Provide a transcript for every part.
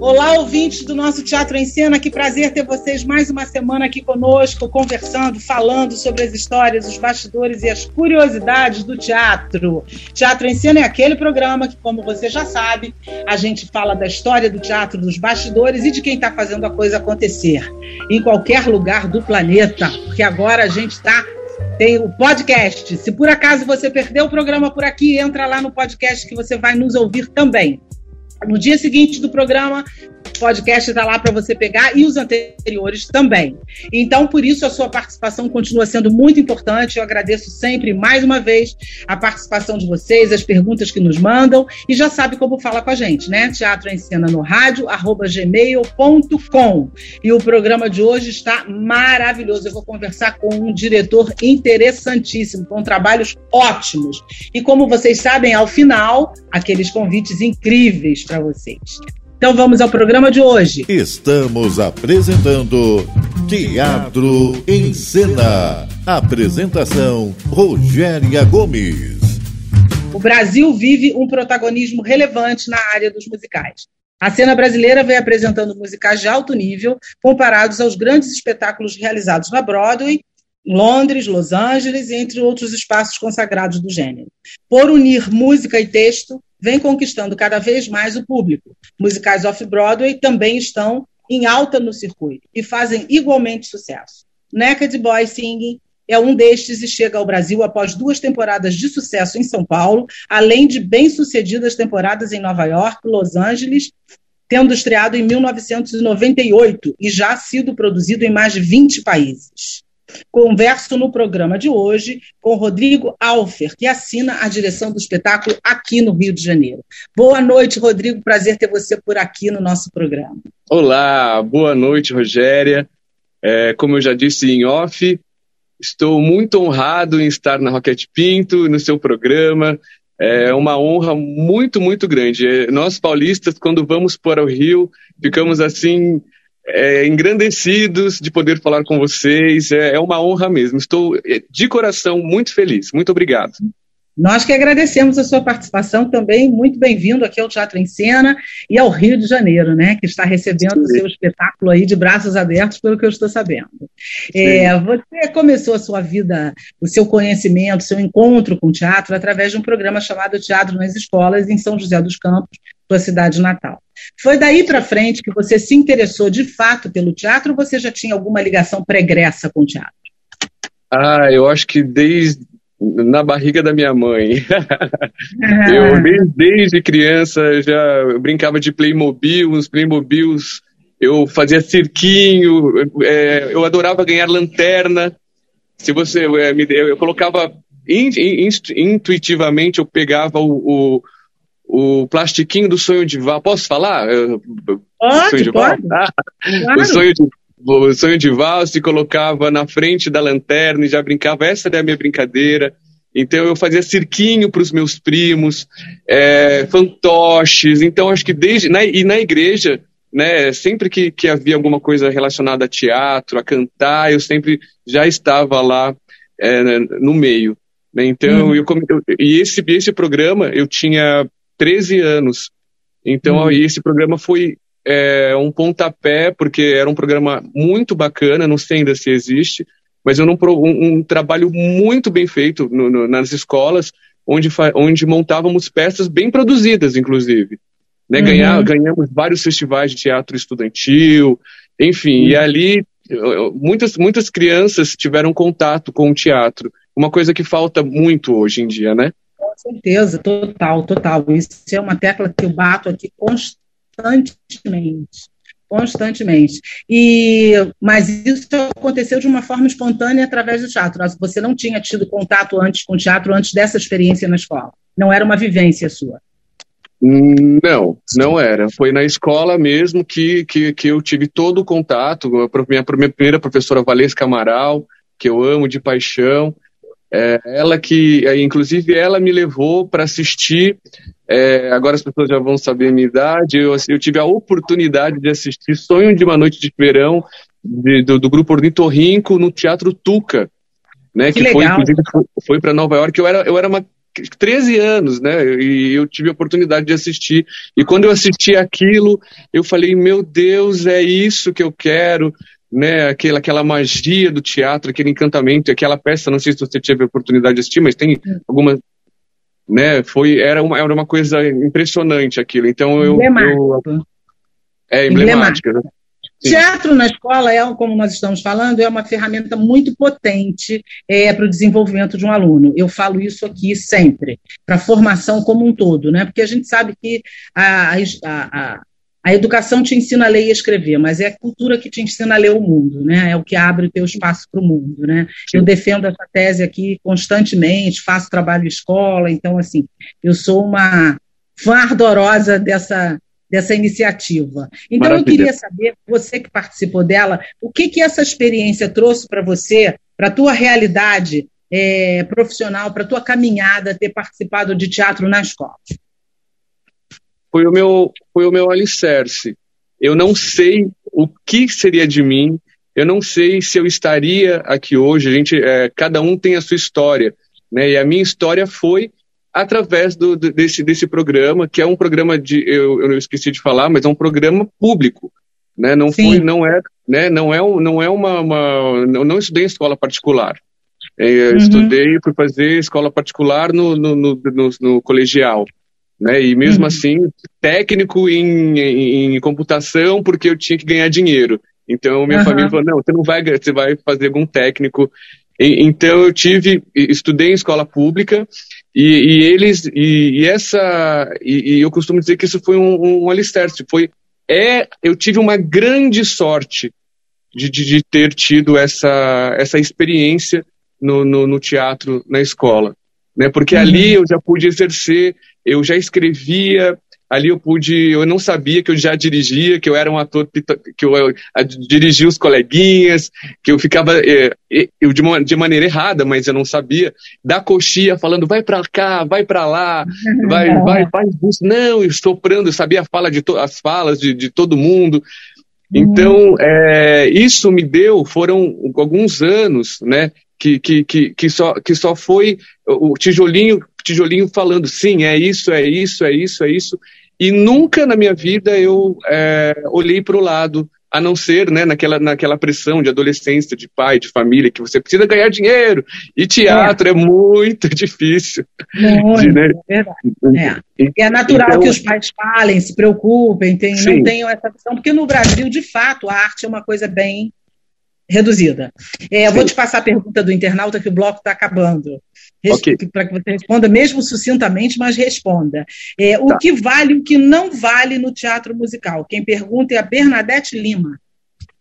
Olá, ouvintes do nosso Teatro em Cena, que prazer ter vocês mais uma semana aqui conosco, conversando, falando sobre as histórias, os bastidores e as curiosidades do teatro. Teatro em Cena é aquele programa que, como você já sabe, a gente fala da história do teatro, dos bastidores e de quem está fazendo a coisa acontecer em qualquer lugar do planeta, porque agora a gente está tem o podcast. Se por acaso você perdeu o programa por aqui, entra lá no podcast que você vai nos ouvir também. No dia seguinte do programa, podcast está lá para você pegar e os anteriores também. Então, por isso, a sua participação continua sendo muito importante. Eu agradeço sempre, mais uma vez, a participação de vocês, as perguntas que nos mandam e já sabe como fala com a gente, né? Teatro em Cena no rádio, arroba gmail.com. E o programa de hoje está maravilhoso. Eu vou conversar com um diretor interessantíssimo, com trabalhos ótimos. E como vocês sabem, ao final, aqueles convites incríveis para vocês. Então vamos ao programa de hoje. Estamos apresentando Teatro em Cena. Apresentação Rogéria Gomes. O Brasil vive um protagonismo relevante na área dos musicais. A cena brasileira vem apresentando musicais de alto nível, comparados aos grandes espetáculos realizados na Broadway, Londres, Los Angeles, entre outros espaços consagrados do gênero. Por unir música e texto, vem conquistando cada vez mais o público. Musicais off-Broadway também estão em alta no circuito e fazem igualmente sucesso. Naked Boy Singing é um destes e chega ao Brasil após duas temporadas de sucesso em São Paulo, além de bem-sucedidas temporadas em Nova York, Los Angeles, tendo estreado em 1998 e já sido produzido em mais de 20 países. Converso no programa de hoje com Rodrigo Alfer, que assina a direção do espetáculo aqui no Rio de Janeiro. Boa noite, Rodrigo. Prazer ter você por aqui no nosso programa. Olá, boa noite, Rogéria. É, como eu já disse em off, estou muito honrado em estar na Roquete Pinto, no seu programa. É uma honra muito, muito grande. Nós paulistas, quando vamos para o Rio, ficamos assim é, engrandecidos de poder falar com vocês. É, é, uma honra mesmo. Estou é, de coração muito feliz. Muito obrigado. Nós que agradecemos a sua participação também. Muito bem-vindo aqui ao Teatro em Cena e ao Rio de Janeiro, né? Que está recebendo o seu espetáculo aí de braços abertos, pelo que eu estou sabendo. É, você começou a sua vida, o seu conhecimento, o seu encontro com o teatro através de um programa chamado Teatro nas Escolas, em São José dos Campos, sua cidade natal. Foi daí para frente que você se interessou de fato pelo teatro ou você já tinha alguma ligação pregressa com o teatro? Ah, eu acho que desde na barriga da minha mãe. eu desde, criança já brincava de Playmobil, os Playmobils, eu fazia cirquinho, é, eu adorava ganhar lanterna. Se você é, me eu, eu colocava in, in, intuitivamente, eu pegava o, o o plastiquinho do sonho de Val. Posso falar? Pode, sonho de Val? Ah, claro. O sonho de o sonho de Val se colocava na frente da lanterna e já brincava. Essa era a minha brincadeira. Então eu fazia cirquinho para os meus primos, é, fantoches. Então acho que desde na, e na igreja, né, sempre que, que havia alguma coisa relacionada a teatro, a cantar, eu sempre já estava lá é, no meio. Né? Então uhum. eu, eu, e esse esse programa eu tinha 13 anos. Então, uhum. esse programa foi é, um pontapé, porque era um programa muito bacana, não sei ainda se existe, mas era um, um, um trabalho muito bem feito no, no, nas escolas, onde, onde montávamos peças bem produzidas, inclusive. Né? Uhum. Ganhar, ganhamos vários festivais de teatro estudantil, enfim, uhum. e ali muitas, muitas crianças tiveram contato com o teatro, uma coisa que falta muito hoje em dia, né? certeza, total, total. Isso é uma tecla que eu bato aqui constantemente. Constantemente. E, mas isso aconteceu de uma forma espontânea através do teatro. Você não tinha tido contato antes com o teatro antes dessa experiência na escola. Não era uma vivência sua. Não, não era. Foi na escola mesmo que, que, que eu tive todo o contato. Minha, minha primeira professora Valesca Amaral, que eu amo de paixão, É, ela que, é, inclusive, ela me levou para assistir. É, agora as pessoas já vão saber a minha idade. Eu, eu, tive a oportunidade de assistir Sonho de uma Noite de Verão de, do, do, grupo Ornitorrinco no Teatro Tuca, né? Que, que foi, inclusive, foi, foi para Nova York. Eu era, eu era uma 13 anos, né? E eu tive a oportunidade de assistir. E quando eu assisti aquilo, eu falei: meu Deus, é isso que eu quero né, aquela, aquela magia do teatro, aquele encantamento, aquela peça, não sei se você teve a oportunidade de assistir, mas tem alguma, né, foi, era uma, era uma coisa impressionante aquilo, então eu... Emblemático. eu é, emblemática, né? Teatro na escola é, como nós estamos falando, é uma ferramenta muito potente é, para o desenvolvimento de um aluno. Eu falo isso aqui sempre, para a formação como um todo, né? Porque a gente sabe que a, a, a educação te ensina a ler e escrever, mas é a cultura que te ensina a ler o mundo, né? É o que abre o teu espaço para o mundo, né? Eu defendo essa tese aqui constantemente, faço trabalho de escola, então, assim, eu sou uma fã ardorosa dessa, dessa iniciativa. Então, Maravilha. eu queria saber, você que participou dela, o que, que essa experiência trouxe para você, para a tua realidade é, profissional, para a tua caminhada, ter participado de teatro na escola? Foi o meu, foi o meu alicerce. Eu não sei o que seria de mim, eu não sei se eu estaria aqui hoje. A gente, é, cada um tem a sua história, né? E a minha história foi através do, desse, desse programa, que é um programa de, eu, eu esqueci de falar, mas é um programa público, né? Não Sim. foi, não é, né? Não é, não é uma, uma não, não estudei em escola particular. É, eu uhum. Estudei, fui fazer escola particular no, no, no, no, no colegial né? E mesmo uhum. assim, técnico em, em, em, computação, porque eu tinha que ganhar dinheiro. Então minha uhum. família falou: não, você não vai, você vai fazer algum técnico. E, então eu tive, estudei em escola pública e, e eles e, e essa e, eu costumo dizer que isso foi um, um alicerce. Foi é, eu tive uma grande sorte de, de, de ter tido essa essa experiência no, no, no teatro na escola né? Porque uhum. ali eu já pude exercer, eu já escrevia, ali eu pude, eu não sabia que eu já dirigia, que eu era um ator que eu, eu dirigia os coleguinhas, que eu ficava é, eu de, uma, de maneira errada, mas eu não sabia, da coxia falando vai para cá, vai para lá, vai, vai, vai, não, estoprando, eu sabia a fala de as falas de, de todo mundo. Então, é, isso me deu, foram alguns anos, né, que, que, que, que, só, que só foi o tijolinho, tijolinho falando, sim, é isso, é isso, é isso, é isso. E nunca na minha vida eu é, olhei para o lado, a não ser né, naquela, naquela pressão de adolescência, de pai, de família, que você precisa ganhar dinheiro. E teatro é, é muito difícil. Muito, de, né? é verdade. É. é natural então, que os pais falem, se preocupem, tem, não tenham essa visão, porque no Brasil, de fato, a arte é uma coisa bem reduzida. É, vou te passar a pergunta do internauta, que o bloco está acabando. Okay. Para que você responda, mesmo sucintamente, mas responda. É, o tá. que vale e o que não vale no teatro musical? Quem pergunta é a Bernadette Lima.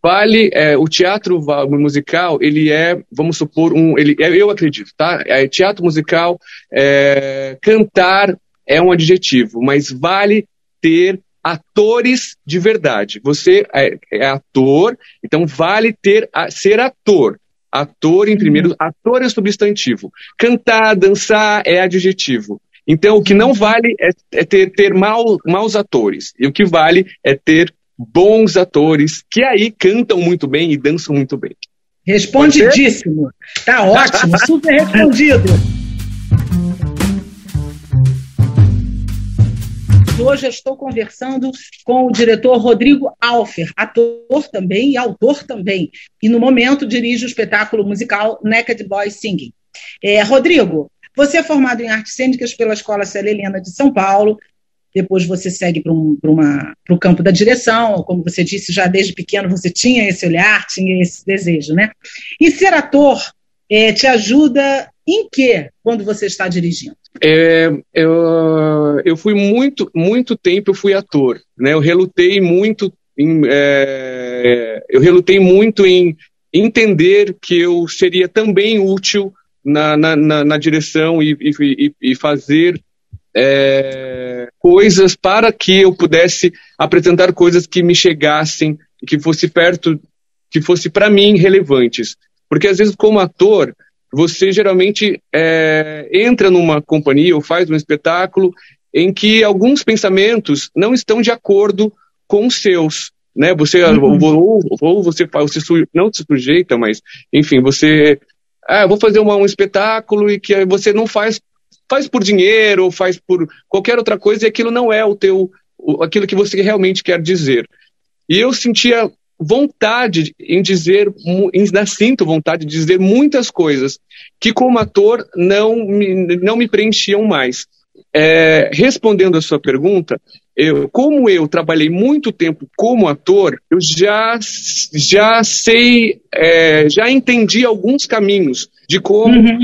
Vale, é, o teatro musical, ele é, vamos supor, um, ele, é, eu acredito, tá? É, teatro musical, é, cantar é um adjetivo, mas vale ter atores de verdade. Você é, é ator, então vale ter a, ser ator. Ator em primeiro, uhum. ator é substantivo. Cantar, dançar é adjetivo. Então o que não vale é, é ter, ter mal, maus atores. E o que vale é ter bons atores que aí cantam muito bem e dançam muito bem. Respondidíssimo. Tá ótimo, super respondido. hoje eu estou conversando com o diretor Rodrigo Alfer, ator também e autor também, e no momento dirige o espetáculo musical Naked Boy Singing. É, Rodrigo, você é formado em artes cênicas pela Escola Célia Helena de São Paulo, depois você segue para um, o campo da direção, como você disse, já desde pequeno você tinha esse olhar, tinha esse desejo, né? E ser ator é, te ajuda em que quando você está dirigindo? É, eu, eu fui muito, muito tempo eu fui ator, né? Eu relutei muito em, é, eu relutei muito em entender que eu seria também útil na, na, na, na direção e, e, e fazer é, coisas para que eu pudesse apresentar coisas que me chegassem, que fosse perto, que fosse para mim relevantes. Porque às vezes como ator você geralmente é, entra numa companhia ou faz um espetáculo em que alguns pensamentos não estão de acordo com os seus. Né? Você, uhum. ou, ou, você, você não se sujeita, mas, enfim, você. Ah, vou fazer uma, um espetáculo e que você não faz faz por dinheiro ou faz por qualquer outra coisa e aquilo não é o teu aquilo que você realmente quer dizer. E eu sentia vontade em dizer, ainda sinto vontade de dizer muitas coisas que como ator não me, não me preenchiam mais. É, respondendo a sua pergunta, eu, como eu trabalhei muito tempo como ator, eu já, já sei, é, já entendi alguns caminhos de como, uhum.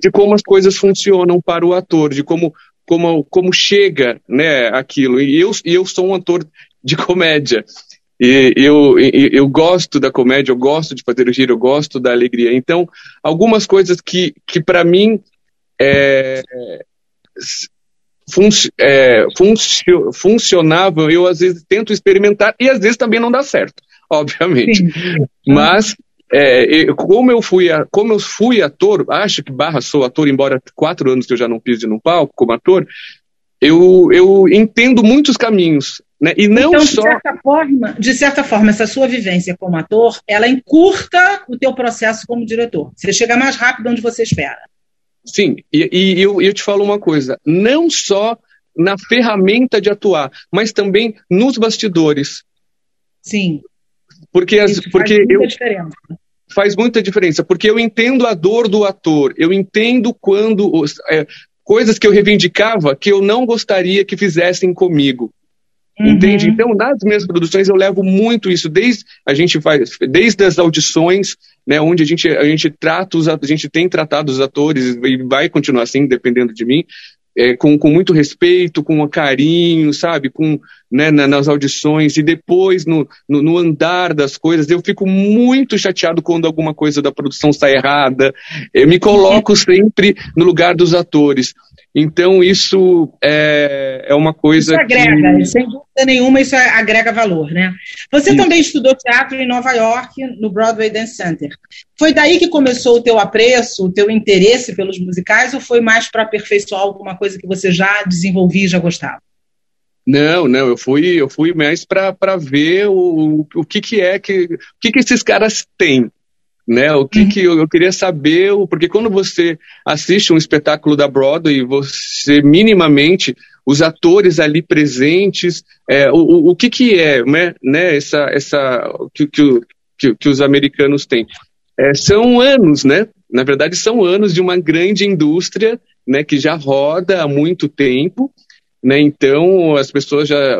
de como as coisas funcionam para o ator, de como, como, como chega né, aquilo. E eu, eu sou um ator de comédia. E eu, eu, eu gosto da comédia, eu gosto de fazer o giro, eu gosto da alegria. Então, algumas coisas que, que para mim é, fun, é, funcio, funcionavam, eu às vezes tento experimentar e às vezes também não dá certo, obviamente. Sim. Mas é, como eu fui como eu fui ator, acho que barra sou ator, embora quatro anos que eu já não pise no palco como ator, eu, eu entendo muitos caminhos. Né? E não então, só... de, certa forma, de certa forma, essa sua vivência como ator, ela encurta o teu processo como diretor. Você chega mais rápido onde você espera. Sim, e, e eu, eu te falo uma coisa: não só na ferramenta de atuar, mas também nos bastidores. Sim. Porque, as, porque faz muita eu, diferença. Faz muita diferença, porque eu entendo a dor do ator, eu entendo quando. É, coisas que eu reivindicava que eu não gostaria que fizessem comigo. Uhum. Entende? Então, nas minhas produções eu levo muito isso, desde a gente faz, desde as audições, né, onde a gente, a gente trata os, a gente tem tratado os atores e vai continuar assim, dependendo de mim, é, com, com muito respeito, com carinho, sabe, com né, nas audições e depois no, no, no, andar das coisas, eu fico muito chateado quando alguma coisa da produção sai errada. Eu me coloco sempre no lugar dos atores. Então, isso é, é uma coisa. Isso agrega, que... sem dúvida nenhuma, isso agrega valor, né? Você isso. também estudou teatro em Nova York, no Broadway Dance Center. Foi daí que começou o teu apreço, o teu interesse pelos musicais, ou foi mais para aperfeiçoar alguma coisa que você já desenvolvia e já gostava? Não, não, eu fui, eu fui mais para ver o, o que, que é que, o que, que esses caras têm, né? O que, uhum. que eu, eu, queria saber, porque quando você assiste um espetáculo da Broadway, você minimamente os atores ali presentes, é, o, o, o que que é, né? né essa, essa que, que, que, que os americanos têm? É, são anos, né? Na verdade, são anos de uma grande indústria, né? Que já roda há muito tempo, né? Então as pessoas já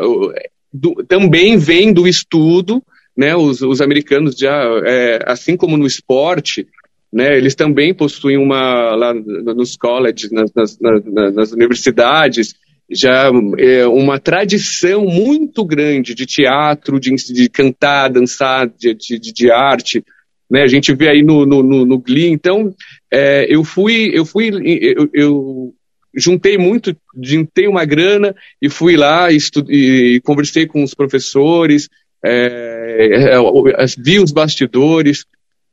do, também vêm do estudo né, os, os americanos já, é, assim como no esporte, né, eles também possuem uma, lá nos colleges, nas, nas, nas, nas universidades, já é, uma tradição muito grande de teatro, de, de cantar, dançar, de, de, de arte, né, a gente vê aí no, no, no, no Glee, então é, eu fui, eu fui, eu, eu juntei muito, juntei uma grana e fui lá e, conversei com os professores, é vi os bastidores.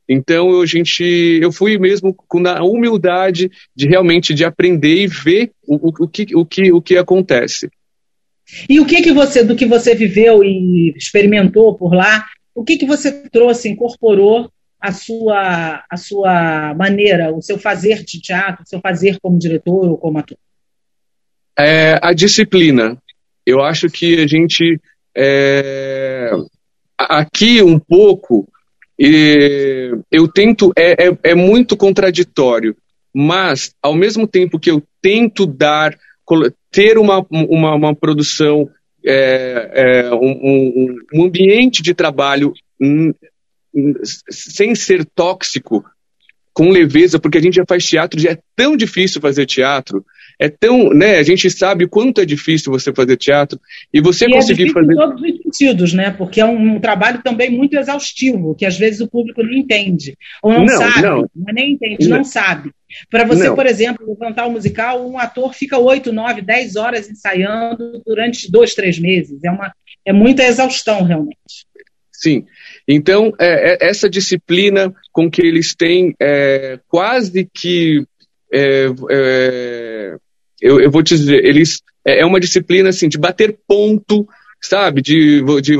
Então a gente, eu fui mesmo com a humildade de realmente de aprender e ver o, o, o, que, o, que, o que acontece. E o que que você, do que você viveu e experimentou por lá, o que que você trouxe, incorporou a sua, a sua maneira, o seu fazer de teatro, o seu fazer como diretor ou como ator? É, a disciplina. Eu acho que a gente é, aqui um pouco, eu tento, é, é, é, muito contraditório, mas ao mesmo tempo que eu tento dar, ter uma, uma, uma produção, é, é um, um, ambiente de trabalho sem ser tóxico, com leveza, porque a gente já faz teatro, já é tão difícil fazer teatro, é tão, né, a gente sabe o quanto é difícil você fazer teatro e você e é conseguir é fazer em todos os sentidos, né? Porque é um, um, trabalho também muito exaustivo, que às vezes o público não entende ou não, não sabe, não. nem entende, não, não sabe. Para você, por exemplo, levantar um musical, um ator fica oito, nove, dez horas ensaiando durante dois, três meses. É uma é muita exaustão realmente. Sim. Então, é, é, essa disciplina com que eles têm é, quase que. É, é, eu, eu, vou te dizer, eles. É, é uma disciplina assim, de bater ponto, sabe? De, de,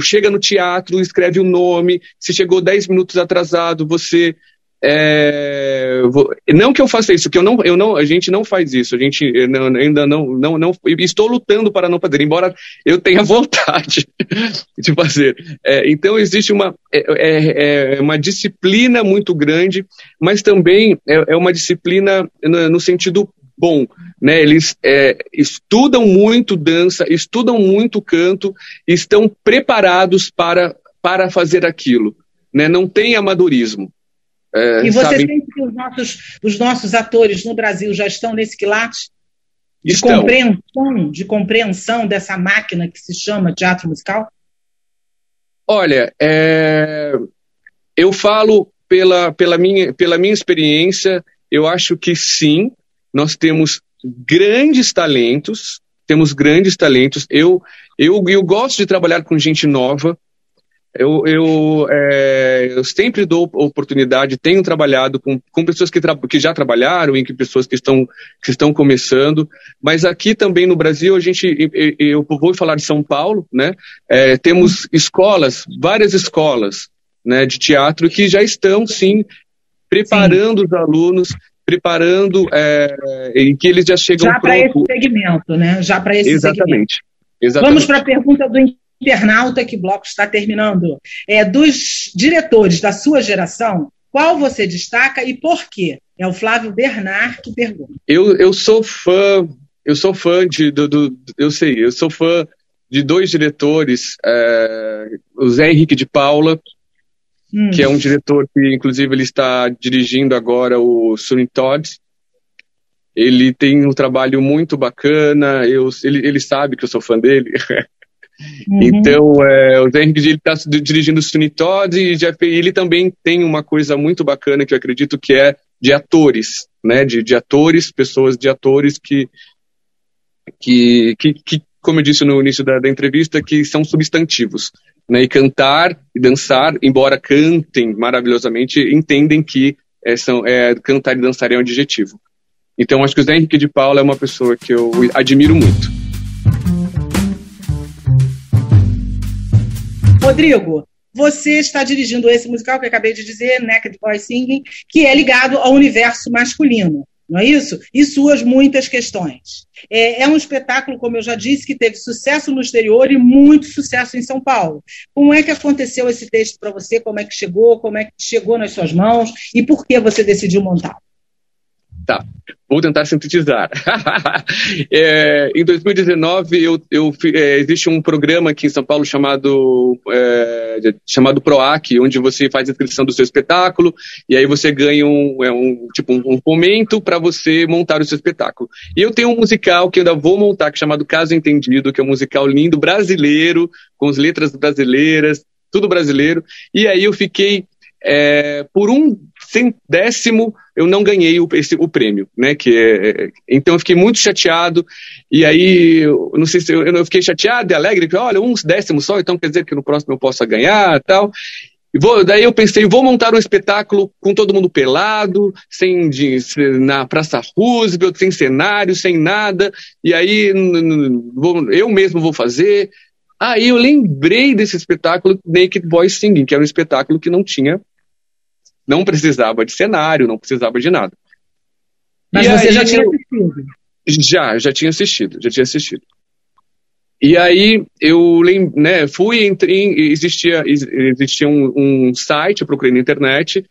chega no teatro, escreve o um nome, se chegou 10 minutos atrasado, você é, vou, não que eu faça isso, que eu não, eu não, a gente não faz isso, a gente não, ainda não, não, não, estou lutando para não fazer, embora eu tenha vontade de fazer. É, então existe uma, é, é, é, uma disciplina muito grande, mas também é, é uma disciplina no, no, sentido bom, né? Eles é, estudam muito dança, estudam muito canto, estão preparados para para fazer aquilo, né? Não tem amadorismo. É, e você sabe... sente que os nossos, os nossos atores no Brasil já estão nesse quilate? De estão. compreensão, de compreensão dessa máquina que se chama teatro musical? Olha, é... eu falo pela, pela, minha, pela minha experiência, eu acho que sim, nós temos grandes talentos, temos grandes talentos. Eu, eu, eu gosto de trabalhar com gente nova, eu, eu, é, eu sempre dou oportunidade, tenho trabalhado com, com pessoas que, tra que já trabalharam e que pessoas que estão, que estão começando, mas aqui também no Brasil, a gente, eu, vou falar de São Paulo, né? É, temos escolas, várias escolas né, de teatro que já estão, sim, preparando sim. os alunos, preparando, é, em que eles já chegam Já para esse segmento, né? Já para esse Exatamente. segmento. Exatamente. Vamos para a pergunta do internauta que bloco está terminando. É, dos diretores da sua geração, qual você destaca e por quê? É o Flávio Bernard que pergunta. Eu, eu sou fã, eu sou fã de, do, do eu sei, eu sou fã de dois diretores, é, o Zé Henrique de Paula, hum. que é um diretor que, inclusive, ele está dirigindo agora o Sunny Todd. Ele tem um trabalho muito bacana, eu, ele, ele sabe que eu sou fã dele. Uhum. Então, é, o Zé Henrique está dirigindo o Sunny Todd e ele também tem uma coisa muito bacana que eu acredito que é de atores, né? De, de atores, pessoas de atores que, que, que, que, como eu disse no início da, da entrevista, que são substantivos. Né? E cantar e dançar, embora cantem maravilhosamente, entendem que é, são, é, cantar e dançar é um adjetivo. Então, acho que o Zé Henrique de Paula é uma pessoa que eu admiro muito. Rodrigo, você está dirigindo esse musical que eu acabei de dizer, Naked Boy Singing, que é ligado ao universo masculino, não é isso? E suas muitas questões. É, é, um espetáculo, como eu já disse, que teve sucesso no exterior e muito sucesso em São Paulo. Como é que aconteceu esse texto para você? Como é que chegou? Como é que chegou nas suas mãos? E por que você decidiu montar? Tá, vou tentar sintetizar. é, em 2019, eu, eu, é, existe um programa aqui em São Paulo chamado, é, chamado PROAC, onde você faz a inscrição do seu espetáculo e aí você ganha um, é, um tipo, um, um momento para você montar o seu espetáculo. E eu tenho um musical que ainda vou montar, que é chamado Caso Entendido, que é um musical lindo, brasileiro, com as letras brasileiras, tudo brasileiro. E aí eu fiquei é, por um décimo eu não ganhei o, esse, o prêmio, né? Que é, é, então eu fiquei muito chateado e aí eu não sei se eu, eu fiquei chateado e alegre, que olha uns décimos só, então quer dizer que no próximo eu possa ganhar, tal. E vou, daí eu pensei, vou montar um espetáculo com todo mundo pelado, sem na Praça Roosevelt, sem cenário, sem nada. E aí vou, eu mesmo vou fazer. Aí eu lembrei desse espetáculo Naked Boy Singing, que era um espetáculo que não tinha, não precisava de cenário, não precisava de nada. Mas e você já tinha assistido? Já, já tinha assistido, já tinha assistido. E aí eu né, fui, entrei, existia, existia um, um site, eu procurei na internet,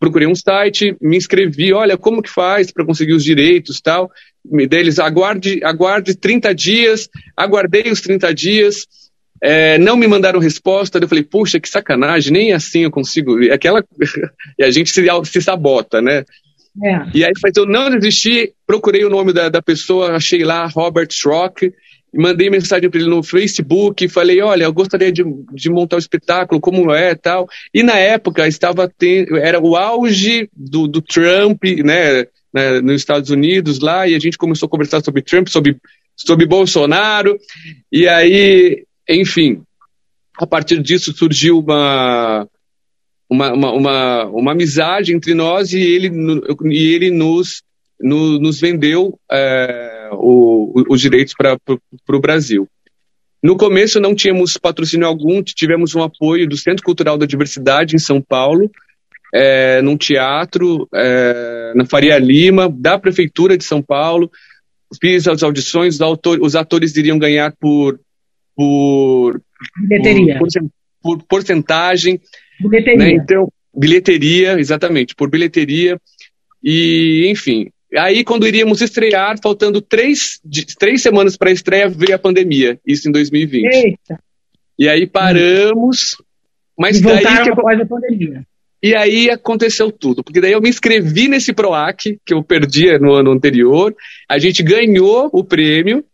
procurei um site, me inscrevi, olha, como que faz para conseguir os direitos tal. Deles, aguarde, aguarde 30 dias, aguardei os 30 dias, é, não me mandaram resposta, eu falei, puxa, que sacanagem, nem assim eu consigo. E aquela. e a gente se, se sabota, né? É. E aí eu não desisti, procurei o nome da, da pessoa, achei lá Robert Schrock, mandei mensagem para ele no Facebook, falei, olha, eu gostaria de, de montar o um espetáculo, como é tal. E na época estava tendo, era o auge do, do Trump, né, né, nos Estados Unidos lá, e a gente começou a conversar sobre Trump, sobre, sobre Bolsonaro, e aí enfim, a partir disso surgiu uma, uma, uma, uma, uma amizade entre nós e ele, e ele nos, no, nos vendeu é, o, os direitos para o Brasil. No começo não tínhamos patrocínio algum, tivemos um apoio do Centro Cultural da Diversidade em São Paulo, é, num teatro, é, na Faria Lima, da Prefeitura de São Paulo. Fiz as audições, os, os atores iriam ganhar por. Por bilheteria. Por, por, porcentagem. Bilheteria. Né? Então, bilheteria, exatamente, por bilheteria. E, enfim, Aí, quando iríamos estrear, faltando três, três semanas para a estreia, veio a pandemia, isso em 2020. Eita. E aí paramos, mas e voltaram que... após a pandemia. E aí aconteceu tudo, porque daí eu me inscrevi nesse PROAC, que eu perdi no ano anterior, a gente ganhou o prêmio,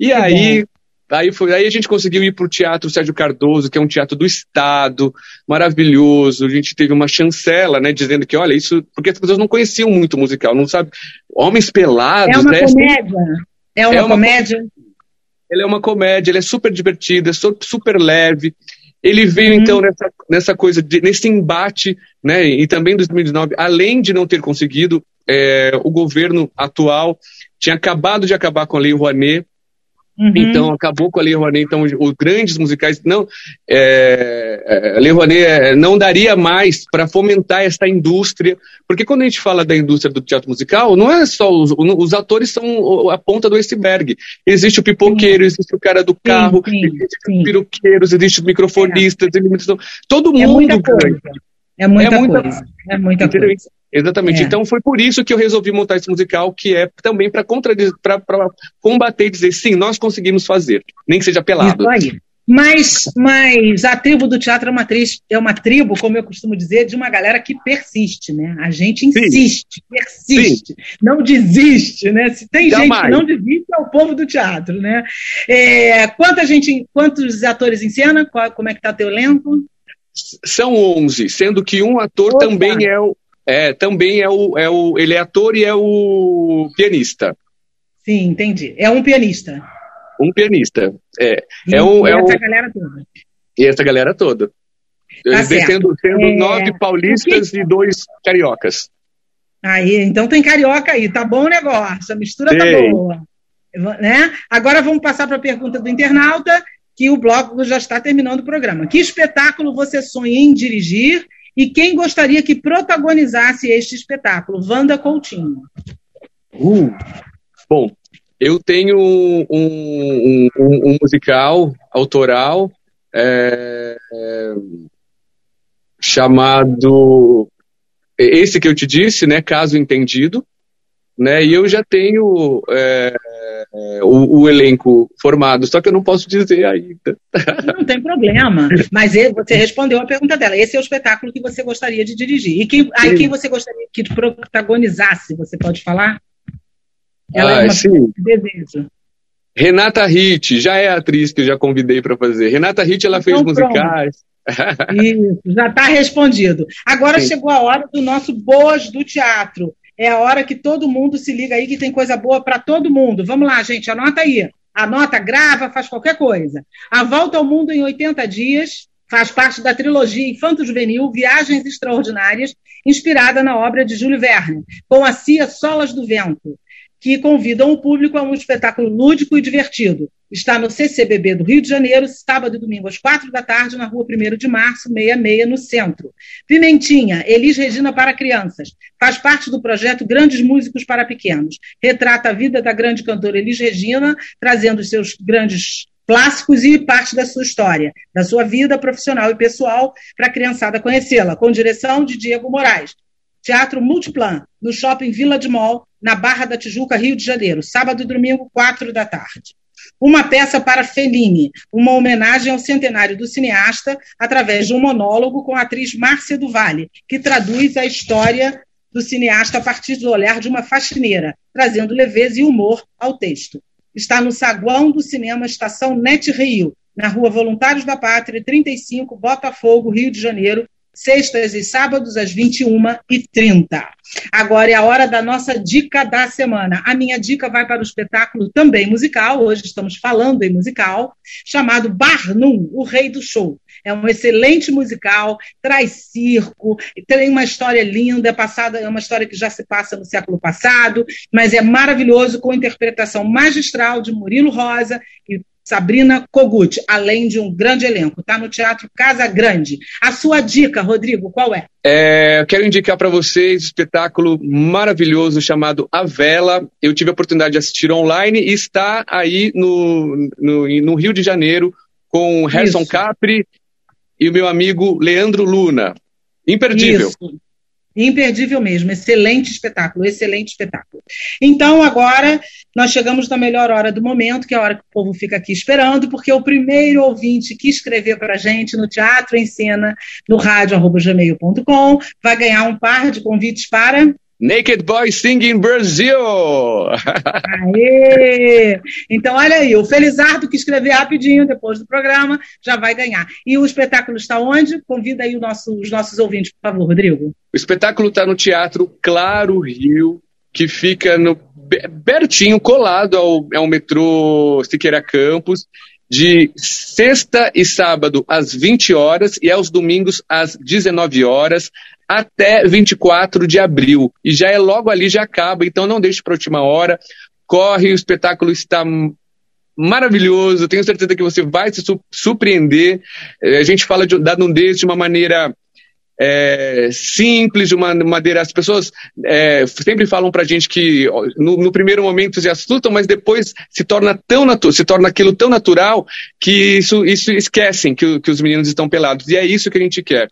e que aí bom. Aí, foi, aí a gente conseguiu ir para o Teatro Sérgio Cardoso, que é um teatro do Estado, maravilhoso. A gente teve uma chancela, né, dizendo que, olha, isso. Porque as pessoas não conheciam muito o musical, não sabe. Homens pelados, é uma né? Comédia. É uma, é uma comédia. Ele é uma comédia, ele é super divertido, é super leve. Ele veio, uhum. então, nessa, nessa coisa, de, nesse embate, né, e também em 2019, além de não ter conseguido, é, o governo atual tinha acabado de acabar com a Lei Rouanet, Uhum. Então, acabou com a Lei Rouanet. Então, os grandes musicais não. É, é a Lei Rouanet é, não daria mais para fomentar essa indústria. Porque quando a gente fala da indústria do teatro musical, não é só. Os, os atores são a ponta do iceberg. Existe o pipoqueiro, sim. existe o cara do carro, sim, sim, existe os peruqueiros, existe os microfonistas, é. todo é mundo ganha. É muita, é muita coisa. É muita coisa. Exatamente. É. Então foi por isso que eu resolvi montar esse musical, que é também para combater e dizer sim, nós conseguimos fazer, nem que seja pelado. Isso aí. Mas, mas a tribo do teatro é uma, triz, é uma tribo, como eu costumo dizer, de uma galera que persiste, né? A gente insiste, sim. persiste, sim. não desiste, né? Se tem Jamais. gente que não desiste, é o povo do teatro, né? É, quanta gente, quantos atores em cena? Qual, como é que tá teu elenco? São 11, sendo que um ator Opa. também é o, é, também é o, é o. Ele é ator e é o pianista. Sim, entendi. É um pianista. Um pianista. É. E, é um, e é essa um, galera toda. E essa galera toda. Tá sendo, é... nove paulistas que... e dois cariocas. Aí, então tem carioca aí, tá bom o negócio, a mistura tá boa. Né? Agora vamos passar para a pergunta do internauta, que o bloco já está terminando o programa. Que espetáculo você sonha em dirigir e quem gostaria que protagonizasse este espetáculo? Wanda Coutinho. Uh, bom, eu tenho um, um, um, um musical autoral é, é, chamado esse que eu te disse, né? Caso entendido, né? E eu já tenho é, é, o, o, elenco formado, só que eu não posso dizer ainda. Não tem problema. Mas você respondeu a pergunta dela. Esse é o espetáculo que você gostaria de dirigir. E quem, aí quem você gostaria que protagonizasse, você pode falar? Ela é ah, é uma sim. desejo. Renata Ritt, já é a atriz que eu já convidei para fazer. Renata Ritt, ela então, fez musicais. Isso, já está respondido. Agora sim. chegou a hora do nosso Boas do Teatro é a hora que todo mundo se liga aí que tem coisa boa para todo mundo. Vamos lá, gente, anota aí. Anota, grava, faz qualquer coisa. A Volta ao Mundo em 80 Dias faz parte da trilogia Infanto Juvenil Viagens Extraordinárias, inspirada na obra de Júlio Verne, com a Cia Solas do Vento que convidam o público a um espetáculo lúdico e divertido. Está no CCBB do Rio de Janeiro, sábado e domingo às quatro da tarde, na rua 1 de março, 66, no centro. Pimentinha, Elis Regina para crianças. Faz parte do projeto Grandes Músicos para Pequenos. Retrata a vida da grande cantora Elis Regina, trazendo seus grandes clássicos e parte da sua história, da sua vida profissional e pessoal, para a criançada conhecê-la, com direção de Diego Moraes. Teatro Multiplan, no Shopping Vila de Mall, na Barra da Tijuca, Rio de Janeiro, sábado e domingo, quatro da tarde. Uma peça para Fellini, uma homenagem ao centenário do cineasta, através de um monólogo com a atriz Márcia do que traduz a história do cineasta a partir do olhar de uma faxineira, trazendo leveza e humor ao texto. Está no saguão do cinema Estação Net Rio, na Rua Voluntários da Pátria, 35, Botafogo, Rio de Janeiro, sextas e sábados às 21h30. Agora é a hora da nossa dica da semana. A minha dica vai para o espetáculo também musical, hoje estamos falando em musical, chamado Barnum, o Rei do Show, É um excelente musical, traz circo, tem uma história linda, é passada, é uma história que já se passa no século passado, mas é maravilhoso com interpretação magistral de Murilo Rosa, que Sabrina Kogut, além de um grande elenco. Está no Teatro Casa Grande. A sua dica, Rodrigo, qual é? é quero indicar para vocês um espetáculo maravilhoso chamado A Vela. Eu tive a oportunidade de assistir online e está aí no, no, no Rio de Janeiro com Harrison Isso. Capri e o meu amigo Leandro Luna. Imperdível. Isso. Imperdível mesmo, excelente espetáculo, excelente espetáculo. Então, agora nós chegamos na melhor hora do momento, que é a hora que o povo fica aqui esperando, porque o primeiro ouvinte que escrever para a gente no Teatro em Cena, no rádio.gmail.com, vai ganhar um par de convites para Naked Boy Singing Brasil! Aê! Então, olha aí, o Felizardo que escrever rapidinho depois do programa já vai ganhar. E o espetáculo está onde? Convida aí nosso, os nossos ouvintes, por favor, Rodrigo. O espetáculo está no Teatro Claro Rio, que fica no pertinho, colado ao, ao metrô Siqueira Campos, de sexta e sábado às 20 horas e aos domingos às 19 horas até 24 de abril. E já é logo ali, já acaba, então não deixe para a última hora. Corre, o espetáculo está maravilhoso, tenho certeza que você vai se surpreender. É, a gente fala de, da nudez de uma maneira é, simples, de uma maneira. As pessoas é, sempre falam pra gente que no, no, primeiro momento se assustam, mas depois se torna tão se torna aquilo tão natural que isso, isso esquecem que, que os meninos estão pelados. E é isso que a gente quer.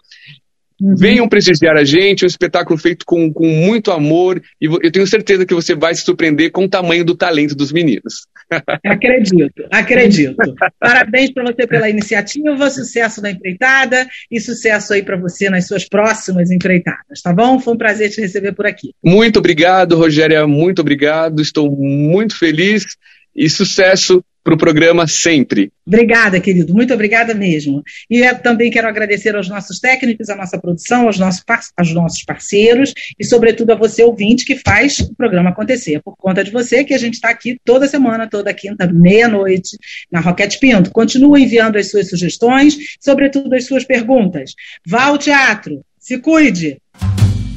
Uhum. Venham prestigiar a gente, um espetáculo feito com, com muito amor, e eu tenho certeza que você vai se surpreender com o tamanho do talento dos meninos. Acredito, acredito. Parabéns para você pela iniciativa, sucesso na empreitada e sucesso aí para você nas suas próximas empreitadas, tá bom? Foi um prazer te receber por aqui. Muito obrigado, Rogéria, muito obrigado. Estou muito feliz e sucesso para o programa sempre. Obrigada, querido, muito obrigada mesmo. E eu também quero agradecer aos nossos técnicos, à nossa produção, aos nossos, aos nossos parceiros e, sobretudo, a você, ouvinte, que faz o programa acontecer. É por conta de você que a gente está aqui toda semana, toda quinta, meia-noite, na Roquete Pinto. Continua enviando as suas sugestões, sobretudo as suas perguntas. Vá ao teatro, se cuide.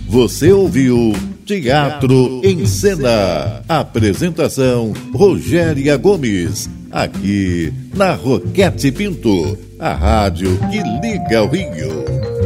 Você ouviu Teatro em Cena. Apresentação Rogéria Gomes. Aqui na Roquete Pinto, a rádio que liga o Rio.